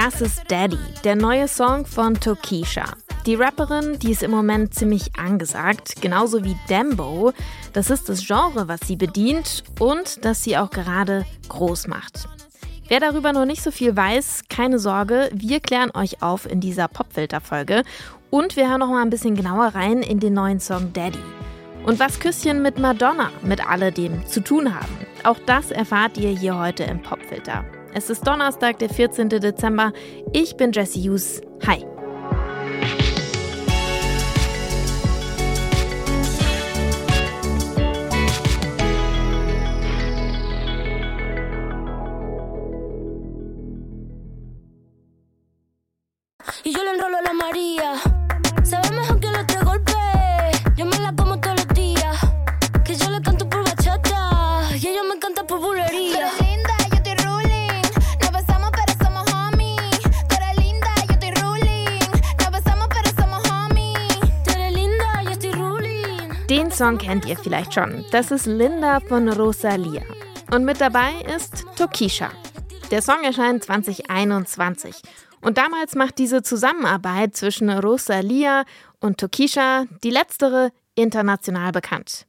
Das ist Daddy, der neue Song von Tokisha. Die Rapperin, die ist im Moment ziemlich angesagt, genauso wie Dembo. Das ist das Genre, was sie bedient und das sie auch gerade groß macht. Wer darüber noch nicht so viel weiß, keine Sorge, wir klären euch auf in dieser Popfilter-Folge und wir hören noch mal ein bisschen genauer rein in den neuen Song Daddy. Und was Küsschen mit Madonna mit alledem zu tun haben, auch das erfahrt ihr hier heute im Popfilter. Es ist Donnerstag, der 14. Dezember. Ich bin Jesse Hughes. Hi. Song kennt ihr vielleicht schon. Das ist Linda von Rosalia. Und mit dabei ist Tokisha. Der Song erscheint 2021. Und damals macht diese Zusammenarbeit zwischen Rosalia und Tokisha die letztere international bekannt.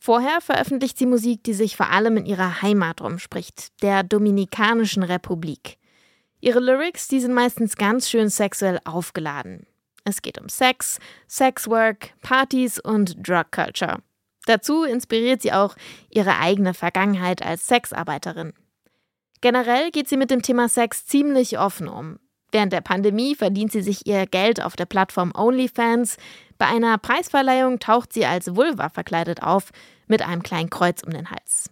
Vorher veröffentlicht sie Musik, die sich vor allem in ihrer Heimat rumspricht, der Dominikanischen Republik. Ihre Lyrics, die sind meistens ganz schön sexuell aufgeladen. Es geht um Sex, Sexwork, Partys und Drug Culture. Dazu inspiriert sie auch ihre eigene Vergangenheit als Sexarbeiterin. Generell geht sie mit dem Thema Sex ziemlich offen um. Während der Pandemie verdient sie sich ihr Geld auf der Plattform OnlyFans. Bei einer Preisverleihung taucht sie als Vulva verkleidet auf, mit einem kleinen Kreuz um den Hals.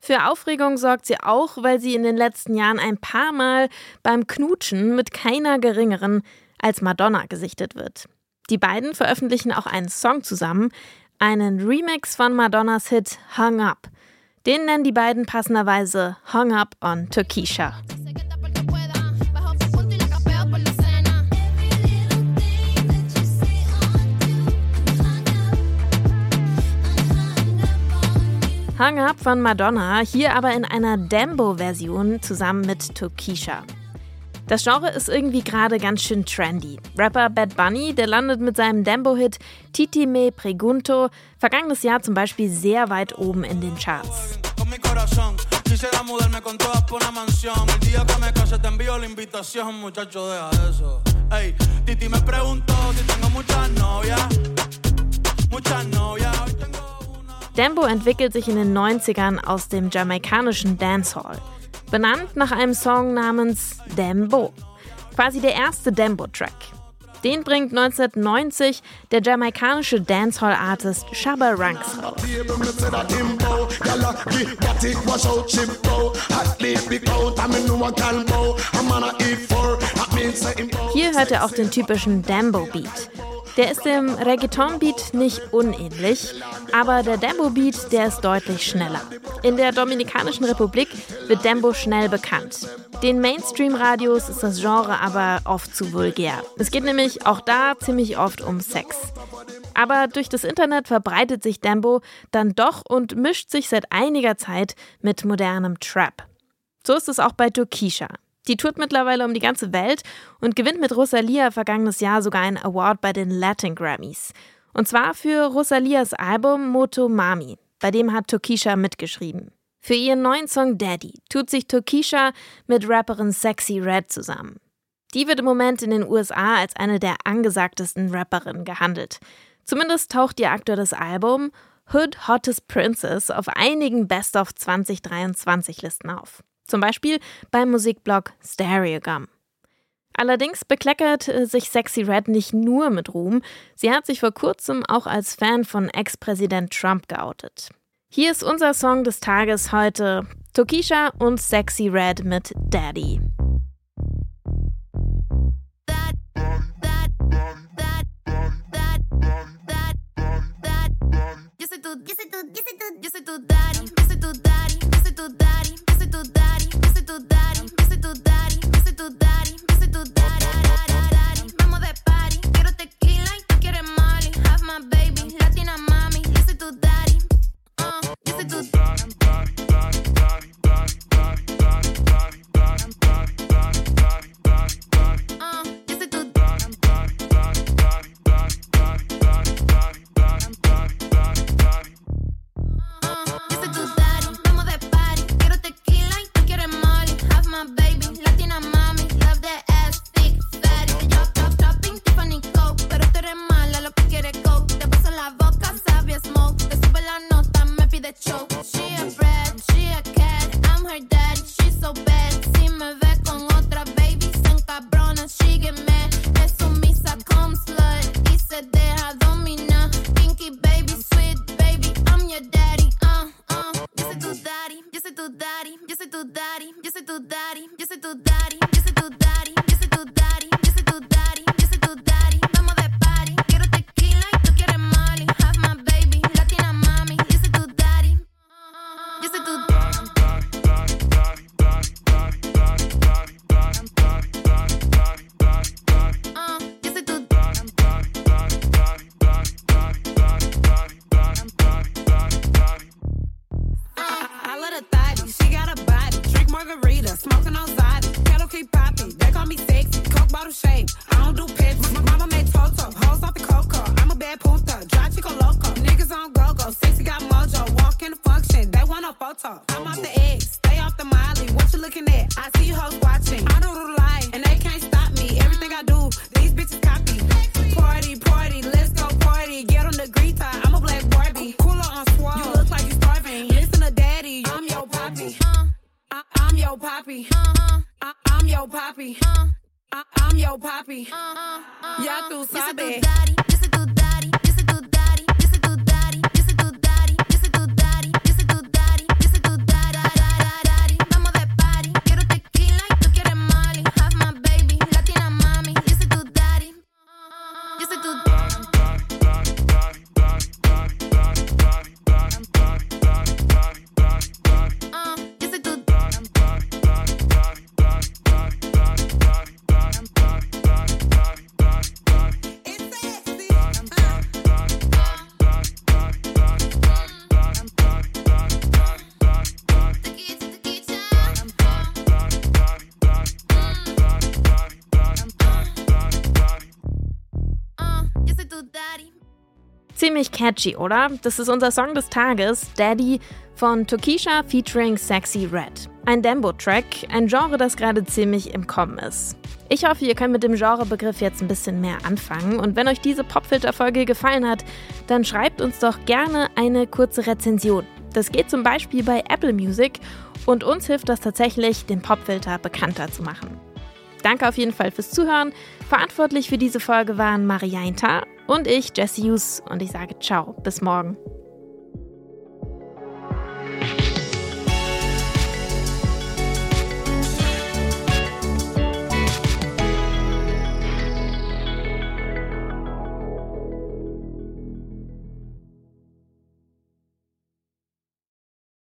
Für Aufregung sorgt sie auch, weil sie in den letzten Jahren ein paar Mal beim Knutschen mit keiner geringeren als Madonna gesichtet wird. Die beiden veröffentlichen auch einen Song zusammen, einen Remix von Madonnas Hit Hung Up. Den nennen die beiden passenderweise Hung Up on you. Hung Up von Madonna, hier aber in einer Dembo-Version zusammen mit Tokisha. Das Genre ist irgendwie gerade ganz schön trendy. Rapper Bad Bunny, der landet mit seinem Dembo-Hit Titi me pregunto vergangenes Jahr zum Beispiel sehr weit oben in den Charts. Dembo entwickelt sich in den 90ern aus dem jamaikanischen Dancehall benannt nach einem Song namens Dembo. Quasi der erste Dembo-Track. Den bringt 1990 der jamaikanische Dancehall-Artist Shabba Ranks. Hier hört er auch den typischen Dembo-Beat. Der ist dem Reggaeton-Beat nicht unähnlich, aber der Dembo-Beat, der ist deutlich schneller. In der Dominikanischen Republik wird Dembo schnell bekannt. Den Mainstream-Radios ist das Genre aber oft zu vulgär. Es geht nämlich auch da ziemlich oft um Sex. Aber durch das Internet verbreitet sich Dembo dann doch und mischt sich seit einiger Zeit mit modernem Trap. So ist es auch bei Tokisha. Die tourt mittlerweile um die ganze Welt und gewinnt mit Rosalia vergangenes Jahr sogar einen Award bei den Latin Grammys. Und zwar für Rosalias Album Moto Mami. Bei dem hat Tokisha mitgeschrieben. Für ihren neuen Song Daddy tut sich Tokisha mit Rapperin Sexy Red zusammen. Die wird im Moment in den USA als eine der angesagtesten Rapperinnen gehandelt. Zumindest taucht ihr aktuelles Album Hood Hottest Princess auf einigen Best of 2023 Listen auf. Zum Beispiel beim Musikblog Stereogum. Allerdings bekleckert äh, sich Sexy Red nicht nur mit Ruhm, sie hat sich vor kurzem auch als Fan von Ex-Präsident Trump geoutet. Hier ist unser Song des Tages heute Tokisha und Sexy Red mit Daddy. Just a good daddy, just a good daddy. I don't do pics. Mama made photo. Hoes off the cocoa. I'm a bad punta. Dry chico loco. Niggas on go-go. Sexy got mojo. Walk in the function. They want a photo. I'm off the eggs. Stay off the molly. What you looking at? I see you hoes watching. papi. Uh, uh, uh, ya tú sabes. Ziemlich catchy, oder? Das ist unser Song des Tages, Daddy von Tokisha featuring Sexy Red. Ein Dembo-Track, ein Genre, das gerade ziemlich im Kommen ist. Ich hoffe, ihr könnt mit dem Genrebegriff jetzt ein bisschen mehr anfangen. Und wenn euch diese Popfilter-Folge gefallen hat, dann schreibt uns doch gerne eine kurze Rezension. Das geht zum Beispiel bei Apple Music und uns hilft das tatsächlich, den Popfilter bekannter zu machen. Danke auf jeden Fall fürs Zuhören. Verantwortlich für diese Folge waren Mariainta und ich, Jesse Hughes. Und ich sage ciao, bis morgen.